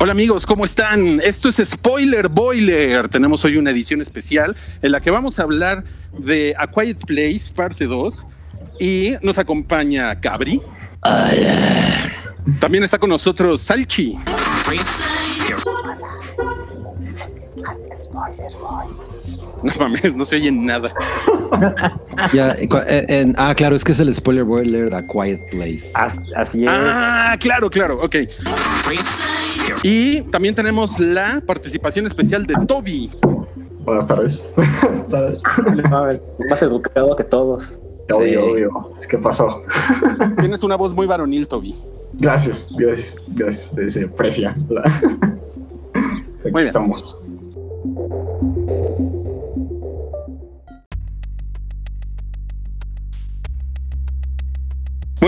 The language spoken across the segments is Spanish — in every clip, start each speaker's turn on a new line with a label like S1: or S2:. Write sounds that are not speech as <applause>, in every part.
S1: Hola amigos, ¿cómo están? Esto es Spoiler Boiler. Tenemos hoy una edición especial en la que vamos a hablar de A Quiet Place, parte 2. Y nos acompaña Cabri.
S2: Hola.
S1: También está con nosotros Salchi. No mames, no se oye nada. <laughs>
S2: Ya, cu- eh, en- ah, claro, es que es el spoiler boiler A Quiet Place.
S3: As- Así es.
S1: Ah, claro, claro, ok. Y también tenemos la participación especial de Toby.
S4: Buenas tardes. <laughs> Buenas tardes.
S3: Más educado que todos.
S4: Obvio, obvio. Es que pasó. <laughs>
S1: Tienes una voz muy varonil, Toby.
S4: Gracias, gracias, gracias. Se aprecia. La... <laughs> Aquí
S1: Muy bien.
S4: estamos.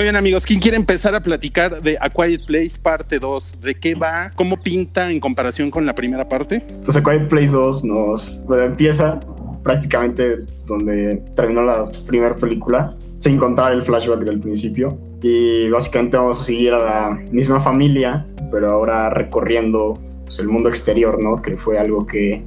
S1: Muy bien, amigos. ¿Quién quiere empezar a platicar de A Quiet Place parte 2? ¿De qué va? ¿Cómo pinta en comparación con la primera parte?
S4: Pues A Quiet Place 2 nos bueno, empieza prácticamente donde terminó la primera película, sin contar el flashback del principio. Y básicamente vamos a seguir a la misma familia, pero ahora recorriendo pues, el mundo exterior, ¿no? Que fue algo que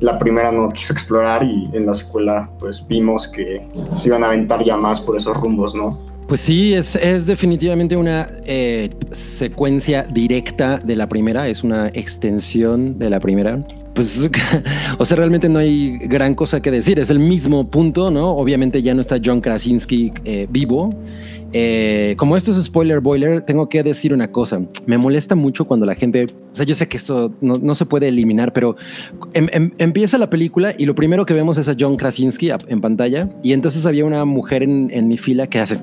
S4: la primera no quiso explorar y en la secuela pues vimos que se iban a aventar ya más por esos rumbos, ¿no?
S2: Pues sí, es, es definitivamente una eh, secuencia directa de la primera, es una extensión de la primera. Pues, <laughs> o sea, realmente no hay gran cosa que decir, es el mismo punto, ¿no? Obviamente ya no está John Krasinski eh, vivo. Eh, como esto es spoiler boiler, tengo que decir una cosa. Me molesta mucho cuando la gente, o sea, yo sé que esto no, no se puede eliminar, pero em- em- empieza la película y lo primero que vemos es a John Krasinski en pantalla y entonces había una mujer en, en mi fila que hace,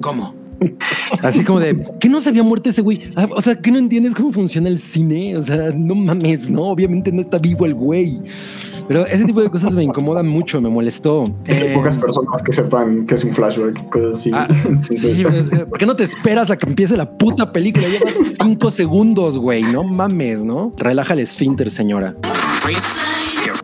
S2: ¿cómo? Así como de, ¿qué no se había muerto ese güey? Ah, O sea, ¿qué no entiendes cómo funciona el cine? O sea, no mames, ¿no? Obviamente no está vivo el güey. Pero ese tipo de cosas me incomodan mucho, me molestó.
S4: Hay
S2: Eh,
S4: pocas personas que sepan que es un flashback cosas así.
S2: Ah, sí, ¿por qué no te esperas a que empiece la puta película? Lleva cinco segundos, güey. No mames, ¿no? Relaja el esfínter, señora.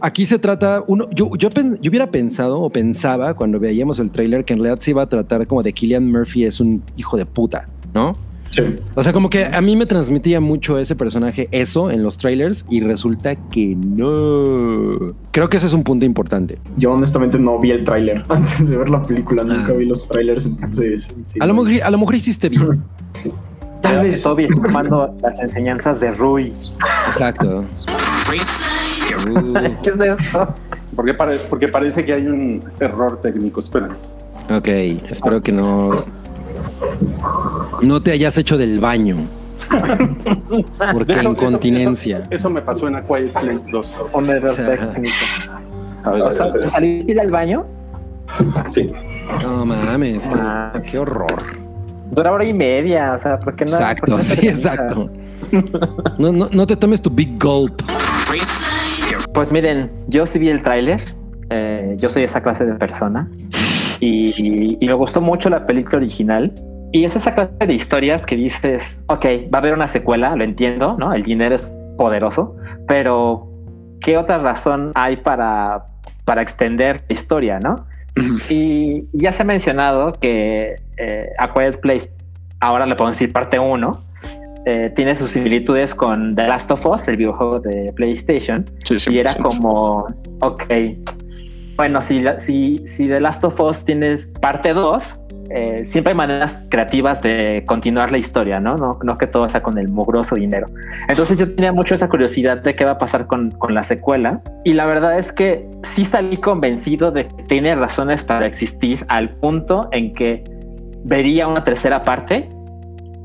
S2: Aquí se trata, uno, yo, yo, pen- yo hubiera pensado o pensaba cuando veíamos el tráiler que en realidad se iba a tratar como de Killian Murphy es un hijo de puta, ¿no?
S4: Sí.
S2: O sea, como que a mí me transmitía mucho ese personaje eso en los trailers y resulta que no. Creo que ese es un punto importante.
S4: Yo honestamente no vi el tráiler <laughs> antes de ver la película, nunca
S2: Ah.
S4: vi los trailers, entonces... sí,
S2: A lo
S4: no.
S2: mejor, a lo mejor hiciste bien. <laughs>
S4: Tal vez.
S3: Toby está tomando las enseñanzas de Rui.
S2: Exacto. Uh, <laughs>
S3: ¿Qué es esto?
S1: Porque, pare- porque parece que hay un error técnico. Espera.
S2: ok, espero que no. No te hayas hecho del baño. <laughs> Porque
S1: hecho, eso-
S2: incontinencia.
S1: Eso, eso me pasó en A Quiet Place 2.
S3: Un error técnico.
S1: A ver,
S3: O
S1: a
S3: sea,
S1: ver, a ver.
S3: ¿saliste al baño?
S4: Sí.
S2: No mames, qué,
S3: Ah,
S2: qué horror.
S3: Dura hora y media, o sea, ¿por qué no?
S2: Exacto,
S3: por qué no <laughs>
S2: sí, exacto. No, no, no te tomes tu big gulp.
S3: Pues miren, yo sí vi el tráiler. eh, yo soy esa clase de persona. Y, y me gustó mucho la película original. Y es esa clase de historias que dices, ok, va a haber una secuela, lo entiendo, ¿no? El dinero es poderoso, pero ¿qué otra razón hay para, para extender la historia, no? y ya se ha mencionado que eh, A Quiet Place, ahora le podemos decir parte 1, eh, tiene sus similitudes con The Last of Us, el videojuego de PlayStation,
S1: Sí, sí,
S3: y era
S1: sí.
S3: como, ok, bueno, si, si, si The Last of Us tienes parte 2, eh, siempre hay maneras creativas de continuar la historia, ¿no? ¿no? No que todo sea con el mugroso dinero. Entonces yo tenía mucho esa curiosidad de qué va a pasar con, con la secuela. Y la verdad es que sí salí convencido de que tiene razones para existir al punto en que vería una tercera parte.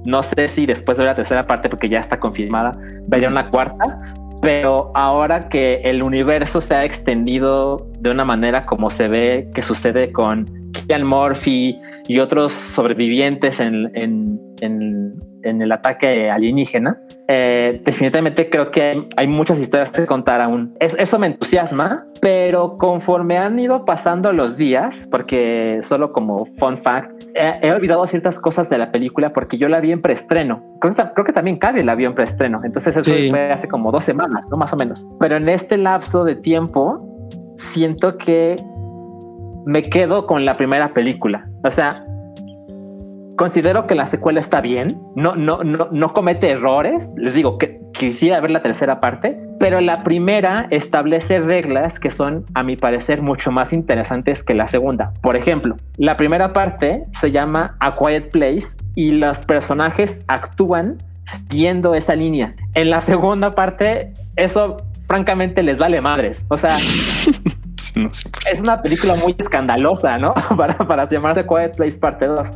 S3: No sé si después de la tercera parte, porque ya está confirmada, vería una cuarta, pero ahora que el universo se ha extendido de una manera como se ve que sucede con Killian Murphy y otros sobrevivientes en, en- en- en el ataque alienígena, eh, definitivamente creo que hay, muchas historias que contar aún. Es- eso me entusiasma, pero conforme han ido pasando los días, porque solo como fun fact, eh, he olvidado ciertas cosas de la película porque yo la vi en preestreno. Creo creo que también Cabe la vio en preestreno. Entonces eso
S2: Sí.
S3: fue hace como dos semanas, ¿no? Más o menos. Pero en este lapso de tiempo, siento que me quedo con la primera película. O sea, considero que la secuela está bien, no, no, no, no comete errores. Les digo que quisiera ver la tercera parte, pero la primera establece reglas que son, a mi parecer, mucho más interesantes que la segunda. Por ejemplo, la primera parte se llama A Quiet Place y los personajes actúan siguiendo esa línea. En la segunda parte, eso francamente les vale madres. O sea, <laughs> es una película muy escandalosa, ¿no? <laughs> para, para llamarse Quiet Place parte 2.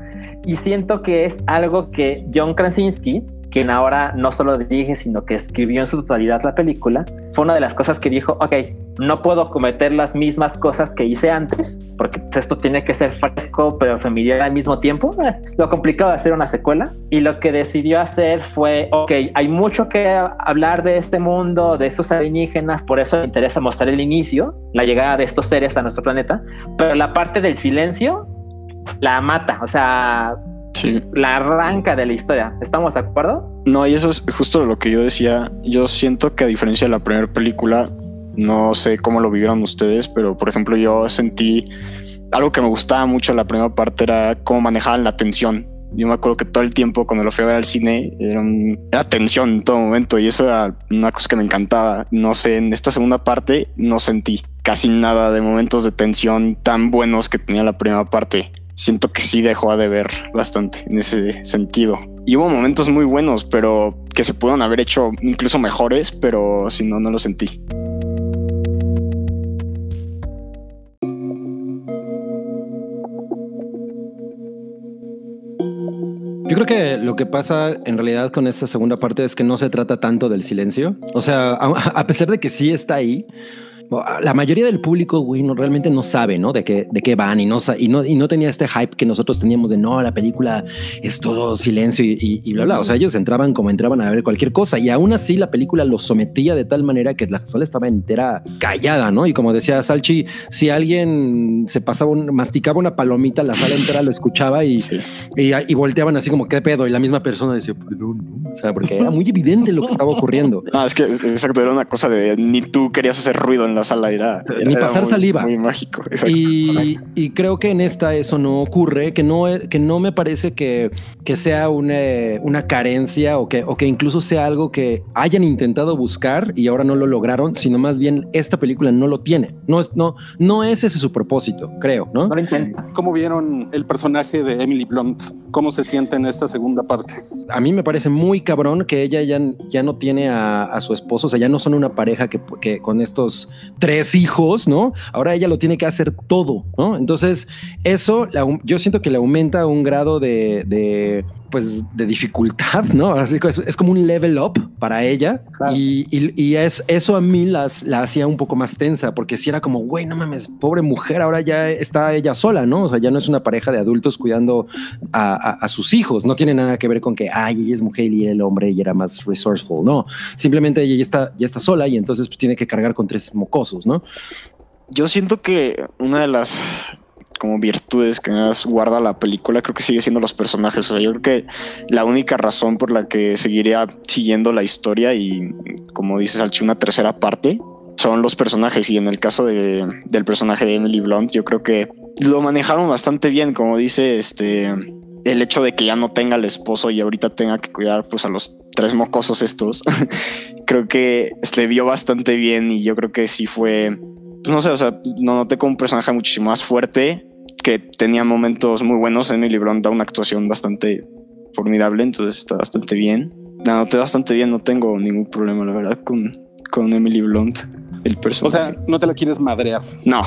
S3: Y siento que es algo que John Krasinski quien ahora no solo dirige, sino que escribió en su totalidad la película, fue una de las cosas que dijo, ok, no puedo cometer las mismas cosas que hice antes, porque esto tiene que ser fresco, pero familiar al mismo tiempo. Eh, lo complicado de hacer una secuela. Y lo que decidió hacer fue, ok, hay mucho que hablar de este mundo, de estos alienígenas, por eso me interesa mostrar el inicio, la llegada de estos seres a nuestro planeta, pero la parte del silencio la mata, o sea, la arranca de la historia. ¿Estamos de acuerdo?
S5: No, y eso es justo lo que yo decía. Yo siento que a diferencia de la primera película, no sé cómo lo vivieron ustedes, pero por ejemplo yo sentí algo que me gustaba mucho la primera parte era cómo manejaban la tensión. Yo me acuerdo que todo el tiempo cuando lo fui a ver al cine era, un, era tensión en todo momento y eso era una cosa que me encantaba. No sé, en esta segunda parte no sentí casi nada de momentos de tensión tan buenos que tenía la primera parte siento que sí dejó de ver bastante en ese sentido. Y hubo momentos muy buenos, pero que se pudieron haber hecho incluso mejores, pero si no, no lo sentí.
S2: Yo creo que lo que pasa en realidad con esta segunda parte es que no se trata tanto del silencio. O sea, a pesar de que sí está ahí, la mayoría del público, güey, no, realmente no sabe, ¿no? De qué, de qué van y no, y, no, y no tenía este hype que nosotros teníamos de no, la película es todo silencio y, y, bla, bla. O sea, ellos entraban como entraban a ver cualquier cosa y aún así la película los sometía de tal manera que la sala estaba entera callada, ¿no? Y como decía Salchi, si alguien se pasaba, un, masticaba una palomita, la sala entera lo escuchaba y, y, volteaban así como, ¿qué pedo? Y la misma persona decía, perdón, ¿no? O sea, porque era muy evidente lo que estaba ocurriendo.
S5: No, <laughs> es que exacto, era una cosa de ni tú querías hacer ruido en la sala era,
S2: ni pasar saliva.
S5: Muy mágico.
S2: Y, y, creo que en esta eso no ocurre, que no, que no me parece que, que sea una, una carencia o que, o que incluso sea algo que hayan intentado buscar y ahora no lo lograron, sino más bien esta película no lo tiene. No es, no, no es ese su propósito, creo, ¿no?
S3: No lo intenta.
S1: ¿Cómo vieron el personaje de Emily Blunt? ¿Cómo se siente en esta segunda parte?
S2: A mí me parece muy cabrón que ella ya, ya no tiene a, a su esposo, o sea, ya no son una pareja que, que con estos tres hijos, ¿no? Ahora ella lo tiene que hacer todo, ¿no? Entonces, eso yo siento que le aumenta un grado de, de pues de dificultad, ¿no? Así que es, como un level up para ella y, y, es, eso a mí las, la hacía un poco más tensa porque si era como, güey, no mames, pobre mujer, ahora ya está ella sola, ¿no? O sea, ya no es una pareja de adultos cuidando a, a, sus hijos, no tiene nada que ver con que, ay, ella es mujer y el hombre y era más resourceful, no, simplemente ella ya está, ya está sola y entonces pues tiene que cargar con tres mocosos, ¿no?
S5: Yo siento que una de las como virtudes que más guarda la película, creo que sigue siendo los personajes. O sea, yo creo que la única razón por la que seguiría siguiendo la historia y, como dices, Alchi, una tercera parte, son los personajes. Y en el caso de, del personaje de Emily Blunt, yo creo que lo manejaron bastante bien, como dice este. El hecho de que ya no tenga el esposo y ahorita tenga que cuidar pues a los tres mocosos estos, <laughs> creo que se vio bastante bien y yo creo que sí fue, pues no sé, o sea, no noté como un personaje muchísimo más fuerte que tenía momentos muy buenos. Emily Blunt da una actuación bastante formidable, entonces está bastante bien. La noté bastante bien, no tengo ningún problema, la verdad, con, con Emily Blunt. El personaje.
S1: O sea, no te la quieres madrear.
S5: No.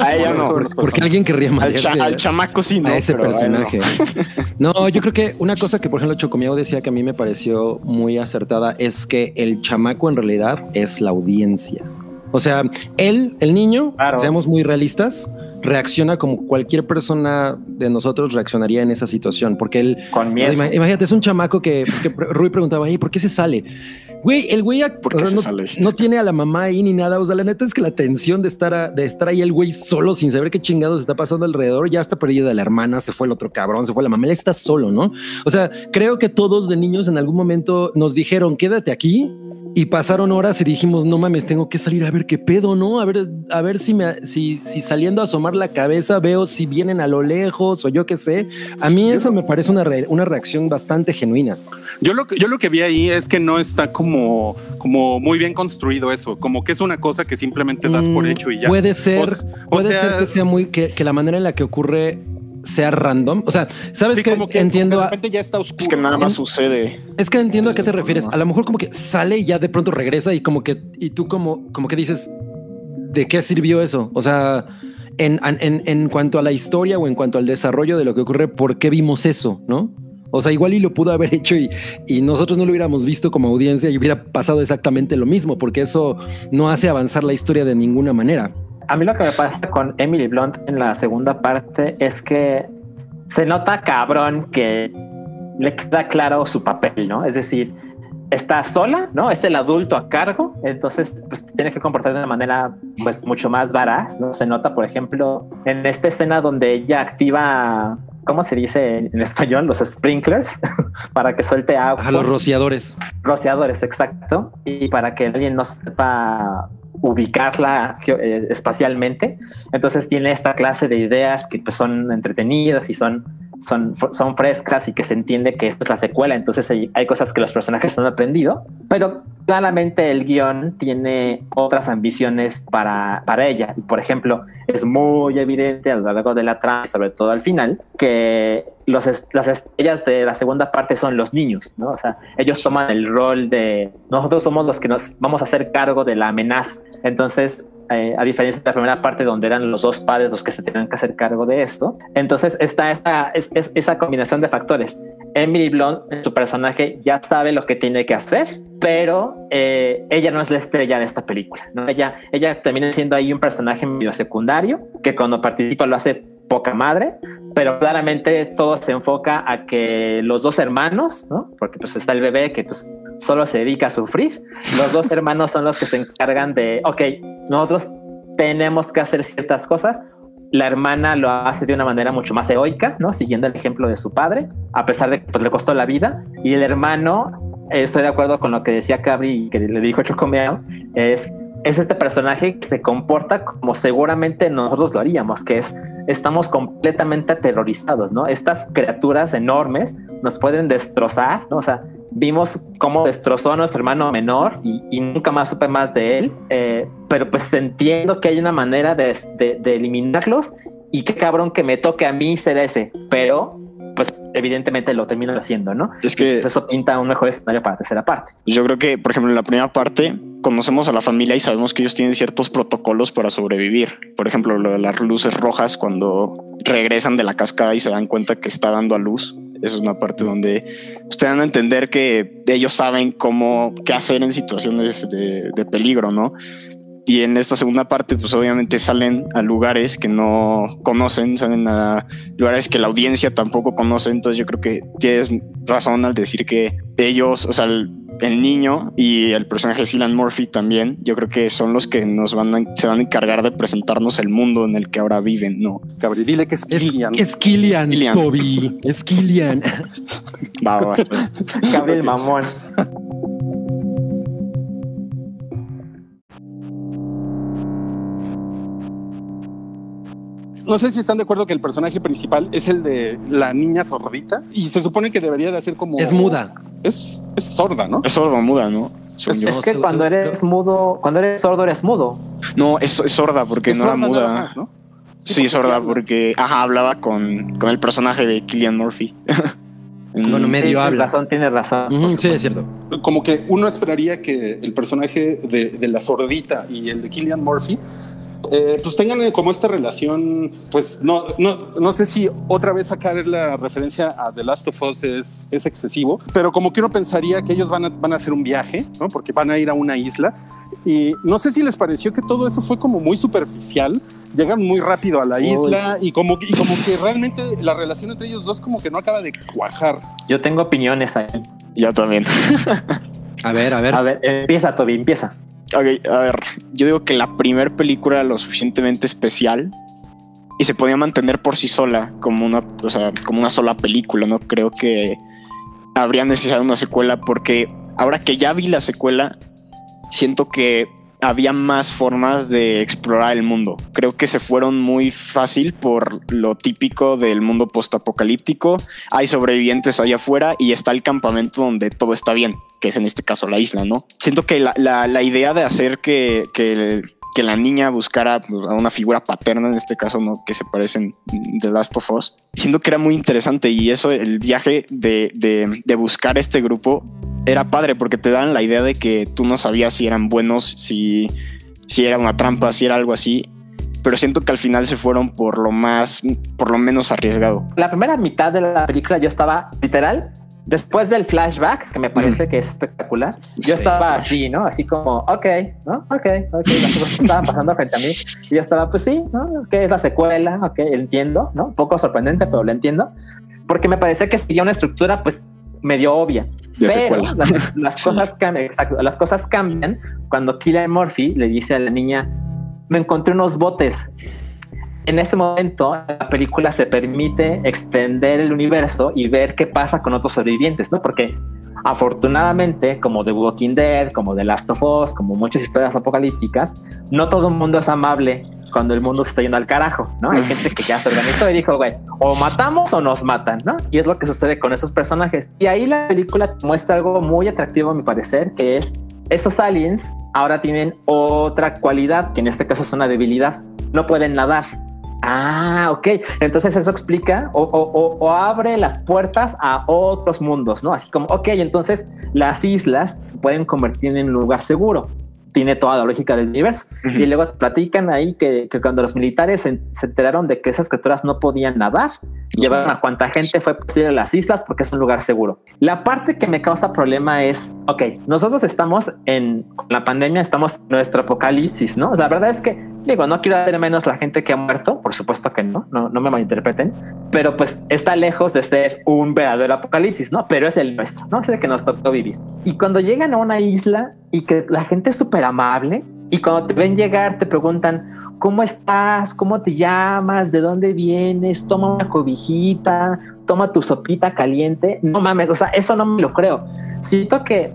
S5: a ella no.
S2: Porque alguien querría madrear.
S5: Al, chamaco sí, no.
S2: A ese personaje. No. yo creo que una cosa que, por ejemplo, Chocomiao decía que a mí me pareció muy acertada es que el chamaco en realidad es la audiencia. O sea, él, el niño, seamos muy realistas, reacciona como cualquier persona de nosotros reaccionaría en esa situación, porque él...
S3: Con miedo.
S2: Imagínate, es un chamaco que, Rui preguntaba, ¿y por qué se sale? Güey, el güey no, tiene a la mamá ahí ni nada. O sea, la neta es que la tensión de estar, de estar ahí el güey solo sin saber qué chingados está pasando alrededor, ya está perdida la hermana, se fue el otro cabrón, se fue la mamá, él está solo, ¿no? O sea, creo que todos de niños en algún momento nos dijeron, quédate aquí Y pasaron horas y dijimos, no mames, tengo que salir a ver qué pedo, ¿no? A ver, a ver si me, si, si saliendo a asomar la cabeza veo si vienen a lo lejos o yo qué sé. A mí eso me parece una, re- una reacción bastante genuina.
S1: Yo lo, que- yo lo que vi ahí es que no está como, como muy bien construido eso, como que es una cosa que simplemente das por
S2: Mm,
S1: hecho y ya.
S2: Puede ser,
S1: O o
S2: puede
S1: sea-
S2: ser que sea muy, que, que la manera en la que ocurre sea random. O sea, sabes
S1: Sí,
S2: que
S1: como que
S2: entiendo,
S1: de
S2: a-
S1: repente ya está oscuro.
S5: Es que nada más sucede.
S2: es que entiendo a qué te refieres. A lo mejor como que sale y ya de pronto regresa y como que, y tú como, como que dices, ¿de qué sirvió eso? O sea, en, en, en cuanto a la historia o en cuanto al desarrollo de lo que ocurre, ¿por qué vimos eso? ¿No? O sea, igual y lo pudo haber <laughs> hecho y, y nosotros no lo hubiéramos visto como audiencia y hubiera pasado exactamente lo mismo, porque eso no hace avanzar la historia de ninguna manera.
S3: A mí lo que me pasa con Emily Blunt en la segunda parte es que se nota cabrón que le queda claro su papel, ¿no? Es decir, está sola, ¿no? Es el adulto a cargo, entonces pues tiene que comportarse de una manera pues mucho más varaz, ¿no? Se nota, por ejemplo, en esta escena donde ella activa, ¿cómo se dice en, en español? Los sprinklers <laughs> para que suelte agua
S2: A los rociadores.
S3: rociadores, exacto, y para que alguien no sepa ubicarla eh, espacialmente. Entonces tiene esta clase de ideas que pues, son entretenidas y son, son, son frescas y que se entiende que es la secuela. Entonces hay, hay cosas que los personajes han aprendido, pero claramente el guion tiene otras ambiciones para, para ella. Por ejemplo, es muy evidente a lo largo de la trama, sobre todo al final, que los es- las estrellas de la segunda parte son los niños, ¿no? O sea, ellos toman el rol de nosotros somos los que nos vamos a hacer cargo de la amenaza. Entonces, eh, a diferencia de la primera parte donde eran los dos padres los que se tenían que hacer cargo de esto, entonces está esta, es, es- esa combinación de factores. Emily Blunt, su personaje, ya sabe lo que tiene que hacer, pero eh, ella no es la estrella de esta película. ¿no? Ella, ella termina siendo ahí un personaje medio secundario que cuando participa lo hace poca madre, pero claramente todo se enfoca a que los dos hermanos, ¿no? porque pues está el bebé que pues solo se dedica a sufrir, los dos hermanos son los que se encargan de, ok, nosotros tenemos que hacer ciertas cosas, la hermana lo hace de una manera mucho más heroica, ¿no? Siguiendo el ejemplo de su padre, a pesar de que pues, le costó la vida. Y el hermano, eh, estoy de acuerdo con lo que decía Cabri y que le dijo Chocomeo, es, es este personaje que se comporta como seguramente nosotros lo haríamos, que es estamos completamente aterrorizados, ¿no? Estas criaturas enormes nos pueden destrozar, ¿no? O sea, vimos cómo destrozó a nuestro hermano menor y, y nunca más supe más de él, eh, pero pues entiendo que hay una manera de, de- de eliminarlos y qué cabrón que me toque a mí ser ese, pero pues evidentemente lo termino haciendo, ¿no?
S5: Es que
S3: Eso pinta un mejor escenario para la tercera parte.
S5: yo creo que, por ejemplo, en la primera parte conocemos a la familia y sabemos que ellos tienen ciertos protocolos para sobrevivir. Por ejemplo, lo de las luces rojas cuando regresan de la cascada y se dan cuenta que está dando a luz. Esa es una parte donde ustedes dan a entender que ellos saben cómo, qué hacer en situaciones de, de peligro, ¿no? Y en esta segunda parte, pues obviamente salen a lugares que no conocen, salen a lugares que la audiencia tampoco conoce. Entonces yo creo que tienes razón al decir que ellos, o sea, el, el niño y el personaje de Cillian Murphy también, yo creo que son los que nos van a, se van a encargar de presentarnos el mundo en el que ahora viven, ¿no?
S1: Cabri, dile que es
S2: Es,
S1: Killian.
S2: es Killian,
S5: Killian.
S2: Toby. Es Killian.
S5: Va, va.
S3: Gabriel Mamón.
S1: No sé si están de acuerdo que el personaje principal es el de la niña sordita y se supone que debería de hacer como...
S2: es muda.
S1: Es, es sorda, ¿no?
S5: Es sordo muda, ¿no?
S1: Es-.
S3: Es que
S2: sí,
S3: cuando
S2: sí,
S3: eres mudo, cuando eres sordo, eres mudo.
S5: No, es, es sorda porque
S1: Es
S5: no era
S1: sorda
S5: muda.
S1: nada más, ¿no? Sí,
S5: Sí,
S1: sí
S5: sorda porque, ajá, hablaba con, con el personaje de Killian Murphy. <laughs>
S2: Bueno, medio
S3: tienes
S2: habla.
S3: razón, tienes
S2: sí, es cierto.
S1: Como que uno esperaría que el personaje de, de la sordita y el de Killian Murphy eh, pues tengan como esta relación, pues no, no, no sé si otra vez sacar la referencia a The Last of Us es, es excesivo, pero como que uno pensaría que ellos van a, van a hacer un viaje, ¿no? porque van a ir a una isla y no sé si les pareció que todo eso fue como muy superficial, llegan muy rápido a la
S3: Uy.
S1: isla y como, y como que realmente la relación entre ellos dos como que no acaba de cuajar.
S3: Yo tengo opiniones ahí.
S5: Ya también. <laughs>
S2: A ver, a ver.
S3: A ver, empieza, Toby, empieza.
S5: A ver, yo digo que la primera película era lo suficientemente especial y se podía mantener por sí sola como una, o sea, como una sola película. No creo que habría necesidad una secuela porque ahora que ya vi la secuela, siento que había más formas de explorar el mundo. Creo que se fueron muy fácil por lo típico del mundo postapocalíptico. Hay sobrevivientes allá afuera y está el campamento donde todo está bien, que es en este caso la isla, ¿no? Siento que la, la, la idea de hacer que, que, que, la niña buscara pues, a una figura paterna, en este caso, ¿no? Que se parecen The Last of Us, siento que era muy interesante y eso, el viaje de, de, buscar este grupo era padre porque te dan la idea de que tú no sabías si eran buenos, si, si era una trampa, si era algo así. Pero siento que al final se fueron por lo más, por lo menos arriesgado.
S3: La primera mitad de la película yo estaba literal después del flashback, que me parece que es espectacular, yo estaba así, ¿no? Así como, ok, ¿no? Ok, ok, las cosas estaban pasando frente a mí. Y yo estaba, pues sí, ¿no? Que es la secuela, ok, entiendo, ¿no? Un poco sorprendente, pero lo entiendo. Porque me parece que seguía una estructura, pues, medio obvia. Pero las, las <laughs> cosas cambian, exacto, las cosas cambian cuando Killian Murphy le dice a la niña, me encontré unos botes. En ese momento, la película se permite extender el universo y ver qué pasa con otros sobrevivientes, ¿no? Porque afortunadamente, como The Walking Dead, como The Last of Us, como muchas historias apocalípticas, no todo el mundo es amable cuando el mundo se está yendo al carajo, ¿no? Hay gente que ya se organizó y dijo, güey, o matamos o nos matan, ¿no? Y es lo que sucede con esos personajes. Y ahí la película muestra algo muy atractivo a mi parecer, que es esos aliens ahora tienen otra cualidad, que en este caso es una debilidad. No pueden nadar. Ah, ok. Entonces eso explica o, o, o, abre las puertas a otros mundos, ¿no? Así como, ok, entonces las islas se pueden convertir en un lugar seguro tiene toda la lógica del universo. Y luego platican ahí que, que cuando los militares se, se, enteraron de que esas criaturas no podían nadar, llevaron a cuánta gente fue posible a las islas porque es un lugar seguro. La parte que me causa problema es, ok, nosotros estamos en la pandemia, estamos en nuestro apocalipsis, ¿no? O sea, la verdad es que Digo, no quiero hacer menos la gente que ha muerto, por supuesto que no, no, no me malinterpreten, pero pues está lejos de ser un verdadero apocalipsis, ¿no? Pero es el nuestro, ¿no? Es el que nos tocó vivir. Y cuando llegan a una isla y que la gente es súper amable y cuando te ven llegar te preguntan, ¿cómo estás? ¿Cómo te llamas? ¿De dónde vienes? Toma una cobijita, toma tu sopita caliente. No mames, o sea, eso no me lo creo. Siento que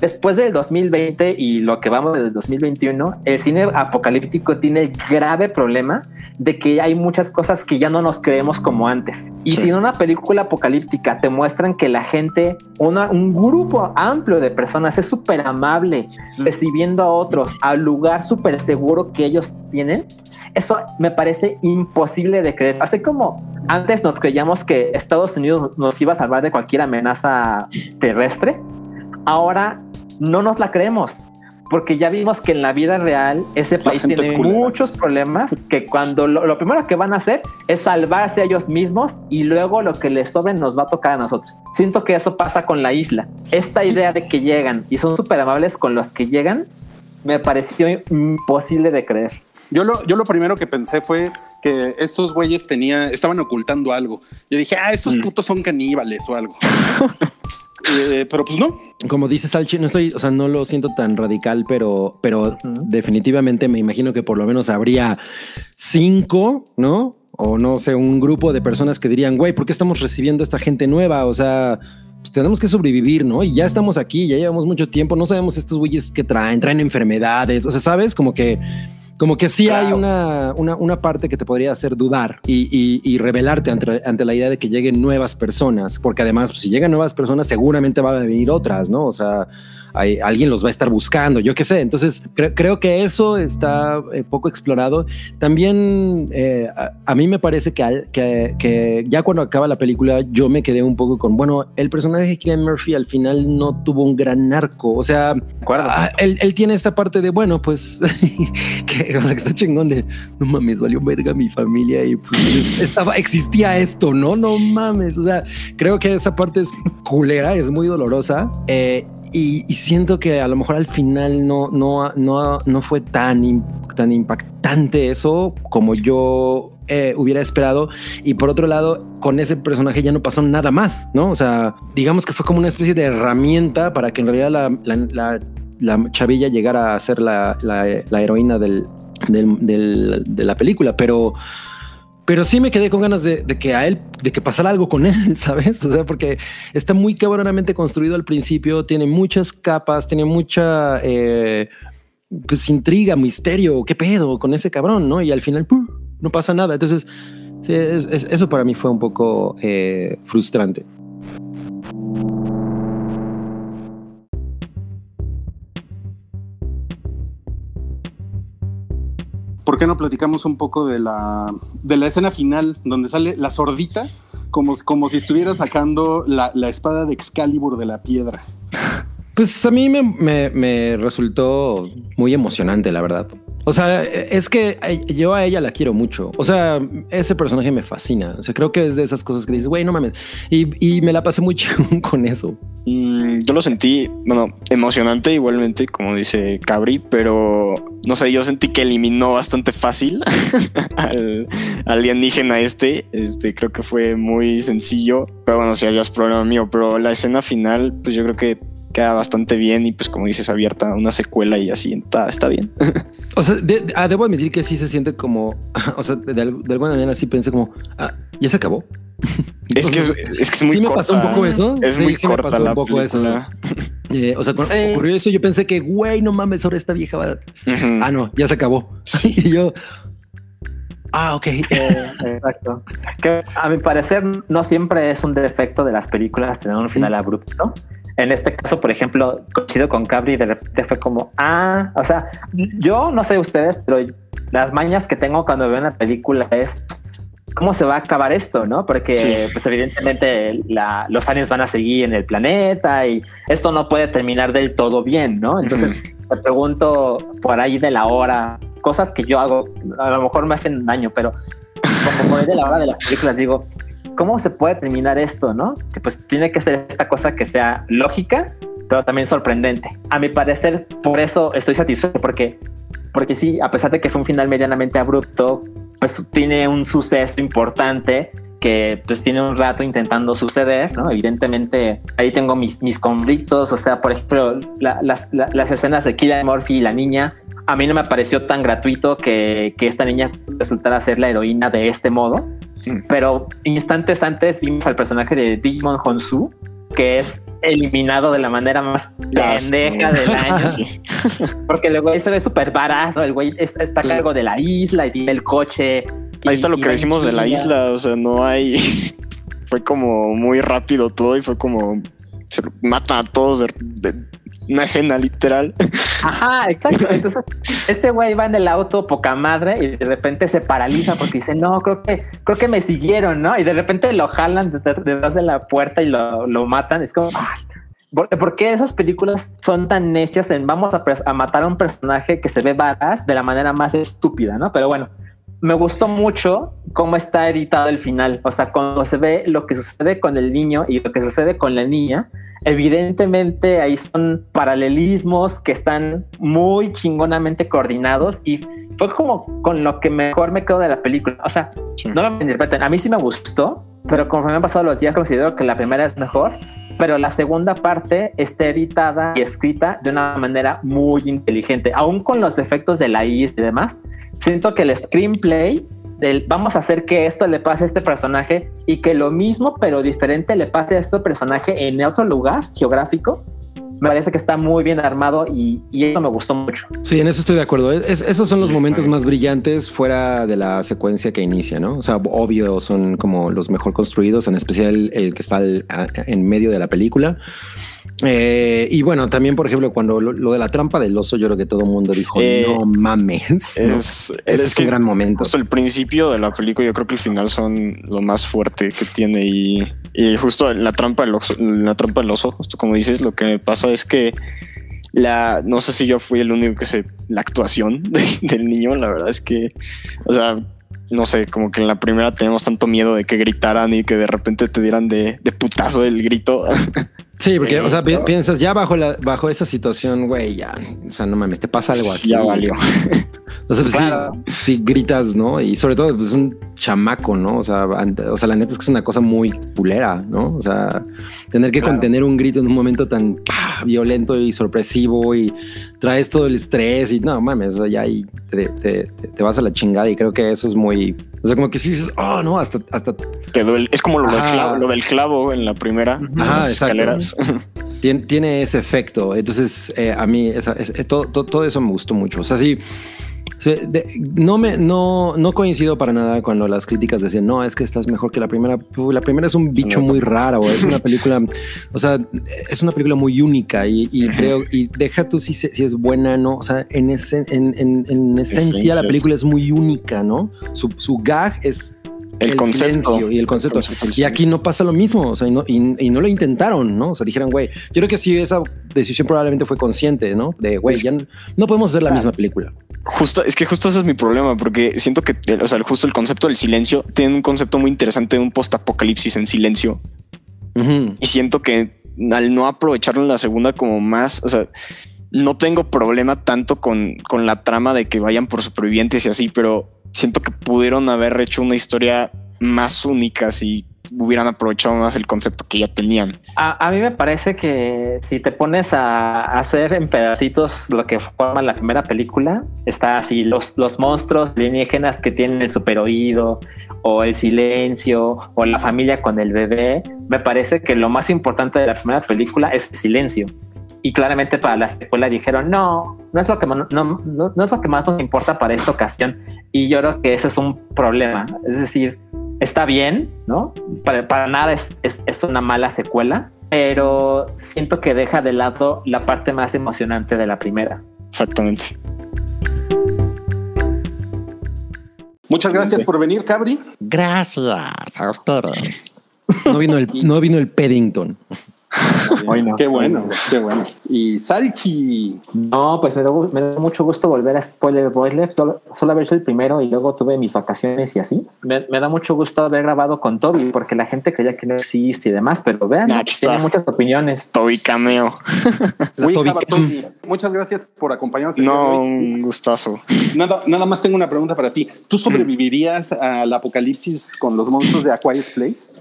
S3: después del 2020 y lo que vamos del 2021, el cine apocalíptico tiene el grave problema de que hay muchas cosas que ya no nos creemos como antes. Y sí. si en una película apocalíptica te muestran que la gente, una, un grupo amplio de personas es súper amable recibiendo a otros al lugar súper seguro que ellos tienen, eso me parece imposible de creer. Así como antes nos creíamos que Estados Unidos nos iba a salvar de cualquier amenaza terrestre, ahora no nos la creemos. Porque ya vimos que en la vida real ese país tiene muchos problemas que cuando lo, lo, primero que van a hacer es salvarse a ellos mismos y luego lo que les sobre nos va a tocar a nosotros. Siento que eso pasa con la isla. Esta sí. idea de que llegan y son súper amables con los que llegan me pareció imposible de creer.
S1: Yo lo, yo lo primero que pensé fue que estos güeyes tenía, estaban ocultando algo. Yo dije, ah, estos mm. putos son caníbales o algo. <laughs> Eh, pero pues no.
S2: Como dice Salchi, no estoy, o sea, no lo siento tan radical, pero, pero uh -huh. definitivamente me imagino que por lo menos habría cinco, ¿no? O no sé, un grupo de personas que dirían, güey, ¿por qué estamos recibiendo a esta gente nueva? O sea, pues tenemos que sobrevivir, ¿no? Y ya estamos aquí, ya llevamos mucho tiempo, no sabemos estos güeyes que traen, traen enfermedades, o sea, ¿sabes? Como que como que sí claro. hay una, una, una, parte que te podría hacer dudar y, y, y revelarte ante, ante, la idea de que lleguen nuevas personas, porque además, pues, si llegan nuevas personas, seguramente van a venir otras, ¿no? O sea, hay, alguien los va a estar buscando, yo qué sé. Entonces, cre creo que eso está eh, poco explorado. También eh, a, a, mí me parece que, al, que, que, ya cuando acaba la película, yo me quedé un poco con, bueno, el personaje de Killian Murphy al final no tuvo un gran arco. O sea, a, él, él, tiene esta parte de, bueno, pues, <laughs> que, o sea, que está chingón de, no mames, valió verga mi familia y pues estaba, existía esto, ¿no? No mames. O sea, creo que esa parte es culera, es muy dolorosa. Eh, y, siento que a lo mejor al final no, no, no, no fue tan, tan impactante eso como yo eh, hubiera esperado. Y por otro lado, con ese personaje ya no pasó nada más, ¿no? O sea, digamos que fue como una especie de herramienta para que en realidad la, la, la, la chavilla llegara a ser la, heroína del, del, de la película, pero pero sí me quedé con ganas de, que a él, de que pasara algo con él, <laughs> ¿sabes? O sea, porque está muy cabronamente construido al principio, tiene muchas capas, tiene mucha, eh, pues intriga, misterio, qué pedo con ese cabrón, ¿no? Y al final no pasa nada. Entonces, sí, es- es- eso para mí fue un poco eh, frustrante.
S1: ¿Por qué no platicamos un poco de la, de la escena final donde sale la sordita como, como si estuviera sacando la, la espada de Excalibur de la piedra?
S2: Pues a mí me, me- me resultó muy emocionante, la verdad. O sea, es que eh, yo a ella la quiero mucho. O sea, ese personaje me fascina. O sea, creo que es de esas cosas que dices, güey, no mames. Y, y me la pasé muy <laughs> chingón con eso.
S5: Mm, yo lo sentí, bueno, emocionante igualmente, como dice Cabri, pero no sé, yo sentí que eliminó bastante fácil <laughs> al alienígena este. Este creo que fue muy sencillo, pero bueno, si ya es problema mío, pero la escena final, pues yo creo que queda bastante bien y pues como dices, abierta una secuela y así está, está bien. <laughs>
S2: O sea, de- de- ah, debo admitir que sí se siente como, <laughs> o sea, de, de alguna manera sí pensé como, ah, ya se acabó.
S5: Es que es, <laughs> es que es muy
S2: sí me
S5: corta.
S2: pasó un poco eso.
S5: Es
S2: Sí,
S5: muy
S2: sí me
S5: corta
S2: pasó
S5: la
S2: un poco eso.
S5: película.
S2: Eh, o sea, cuando
S3: Sí.
S2: ocurrió eso, yo pensé que, güey, no mames, ahora esta vieja va.
S5: Ujú.
S2: Ah, no, ya se acabó. y yo, ah, ok.
S3: Eh, exacto. Que a mi parecer no siempre es un defecto de las películas tener un final abrupto. En este caso, por ejemplo, coincido con Cabri, de repente fue como, ah, o sea, yo no sé ustedes, pero las mañas que tengo cuando veo una película es cómo se va a acabar esto, ¿no? Porque,
S5: Sí.
S3: pues, evidentemente, la- los aliens van a seguir en el planeta y esto no puede terminar del todo bien, ¿no? Entonces, me pregunto por ahí de la hora, cosas que yo hago, a lo mejor me hacen daño, pero como por ahí de la hora de las películas digo, ¿cómo se puede terminar esto, no? Que pues tiene que ser esta cosa que sea lógica, pero también sorprendente. A mi parecer, por eso estoy satisfecho, porque, porque sí, a pesar de que fue un final medianamente abrupto, pues tiene un suceso importante que pues tiene un rato intentando suceder, ¿no? Evidentemente ahí tengo mis, mis conflictos, o sea, por ejemplo, la- las, la- las escenas de Killian Murphy y la niña, a mí no me pareció tan gratuito que, que esta niña resultara ser la heroína de este modo, pero instantes antes vimos al personaje de Digimon Honsu, que es eliminado de la manera más pendeja del <laughs> año.
S5: Sí.
S3: Porque el güey se ve súper barazo, el güey es- está a cargo de la isla y tiene el coche.
S5: Ahí está lo que decimos de la isla, o sea, no hay. <laughs> fue como muy rápido todo y fue como. Se matan a todos de, de una escena literal.
S3: Ajá, exacto. Entonces, este güey va en el auto poca madre y de repente se paraliza porque dice, no, creo que, creo que me siguieron, ¿no? Y de repente lo jalan de- de- detrás de la puerta y lo, lo matan. Es como, ay, ¿por, por qué esas películas son tan necias en vamos a, a matar a un personaje que se ve varas de la manera más estúpida, ¿no? Pero bueno, me gustó mucho cómo está editado el final. O sea, cuando se ve lo que sucede con el niño y lo que sucede con la niña, evidentemente ahí son paralelismos que están muy chingonamente coordinados y fue como con lo que mejor me quedo de la película. O sea, no me interpreten, a mí sí me gustó, pero conforme han pasado los días considero que la primera es mejor, pero la segunda parte está editada y escrita de una manera muy inteligente, aún con los efectos de la I y demás. Siento que el screenplay del vamos a hacer que esto le pase a este personaje y que lo mismo pero diferente le pase a este personaje en otro lugar geográfico. Me parece que está muy bien armado y, y eso me gustó mucho.
S2: Sí, en eso estoy de acuerdo. Es- es- esos son los momentos más brillantes fuera de la secuencia que inicia, ¿no? O sea, obvio son como los mejor construidos, en especial el que está a- en medio de la película. Eh, y bueno, también, por ejemplo, cuando lo, lo de la trampa del oso, yo creo que todo el mundo dijo,
S5: Eh,
S2: no mames. ¿no?
S5: Es,
S2: Ese
S5: es
S2: un gran momento.
S5: justo el principio de la película, yo creo que el final son lo más fuerte que tiene y, y justo la trampa del oso, la trampa del oso, justo como dices, lo que me pasa es que la, no sé si yo fui el único que se, la actuación <laughs> de- del niño, la verdad es que, o sea, no sé, como que en la primera tenemos tanto miedo de que gritaran y que de repente te dieran de, de putazo el grito. <laughs>
S2: Sí, porque,
S3: Sí,
S2: o sea, piensas ya bajo la, bajo esa situación, güey, ya, o sea, no mames, te pasa algo aquí.
S5: ya valió. <laughs>
S2: O sea, pues,
S3: Claro.
S2: sí, sí gritas, ¿no? Y sobre todo, pues, es un chamaco, ¿no? O sea, ante- o sea, la neta es que es una cosa muy culera, ¿no? O sea, tener que
S3: Claro.
S2: contener un grito en un momento tan ¡pah! violento y sorpresivo y traes todo el estrés y no mames, o sea, ya ahí te, te- te- te vas a la chingada y creo que eso es muy, o sea, como que sí dices, oh, no, hasta, hasta
S5: Te duele. Es como lo del, clavo, lo del clavo en la primera, en
S2: Ajá,
S5: las
S2: exacto. Tiene, tiene ese efecto. Entonces, eh, a mí esa- es- eh, todo, todo, eso me gustó mucho. O sea, sí. sea, de- no me no, no coincido para nada cuando las críticas decían no es que esta es mejor que la primera la primera es un bicho muy raro es una <laughs> película o sea es una película muy única y, y creo y deja tú si, si es buena no o sea en, ese, en, en, en esencia
S5: Esencia,
S2: la película es muy única no su, su gag es
S5: El, concepto.
S2: silencio y el concepto.
S5: concepto
S2: Y aquí no pasa lo mismo, o sea, y no, y, y no lo intentaron, ¿no? O sea, dijeron, güey, yo creo que sí, esa decisión probablemente fue consciente, ¿no? De, güey, ya no, no podemos hacer la misma película.
S5: Justo, es que justo ese es mi problema, porque siento que, o sea, justo el concepto del silencio tiene un concepto muy interesante de un post-apocalipsis en silencio. Y siento que al no aprovecharlo en la segunda como más, o sea, no tengo problema tanto con, con la trama de que vayan por supervivientes y así, pero siento que pudieron haber hecho una historia más única si hubieran aprovechado más el concepto que ya tenían.
S3: A, mí me parece que si te pones a hacer en pedacitos lo que forma la primera película, está así los, los monstruos alienígenas que tienen el super oído, o el silencio, o la familia con el bebé. Me parece que lo más importante de la primera película es el silencio. Y claramente para la secuela dijeron, no, no es lo que, no, no, no es lo que más nos importa para esta ocasión. Y yo creo que ese es un problema. Es decir, está bien, ¿no? Para, para nada es, es, es, una mala secuela, pero siento que deja de lado la parte más emocionante de la primera.
S5: Exactamente.
S1: Muchas gracias por venir, Cabri.
S2: Gracias a ustedes. No vino el, no vino el Paddington.
S1: Bueno, qué bueno, qué bueno. Y Salchi.
S3: No, pues me da, me mucho gusto volver a Spoiler Boiler. Solo, solo haber sido el primero y luego tuve mis vacaciones y así. Me, me, da mucho gusto haber grabado con Toby porque la gente creía que no existe y demás, pero vean,
S5: Aquí
S3: tiene
S5: está.
S3: muchas opiniones.
S5: Toby cameo.
S1: Uy,
S2: Toby
S1: Java Toby, Muchas gracias por acompañarnos.
S5: No, un gustazo.
S1: Nada, nada más tengo una pregunta para ti. ¿Tú sobrevivirías al apocalipsis con los monstruos de A Quiet Place?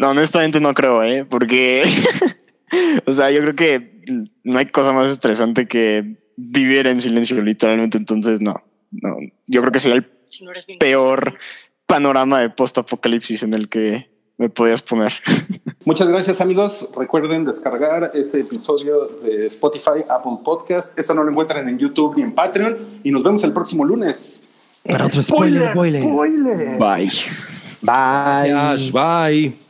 S5: No, honestamente no creo, ¿eh? Porque, <laughs> o sea, yo creo que no hay cosa más estresante que vivir en silencio, literalmente. Entonces, no, no. Yo creo que sería el peor panorama de post-apocalipsis en el que me podías poner. <laughs>
S1: Muchas gracias, amigos. Recuerden descargar este episodio de Spotify, Apple Podcast. Esto no lo encuentran en YouTube ni en Patreon. Y nos vemos el próximo lunes.
S2: Para otro spoiler, spoiler.
S1: spoiler.
S5: Bye.
S3: Bye.
S2: Bye.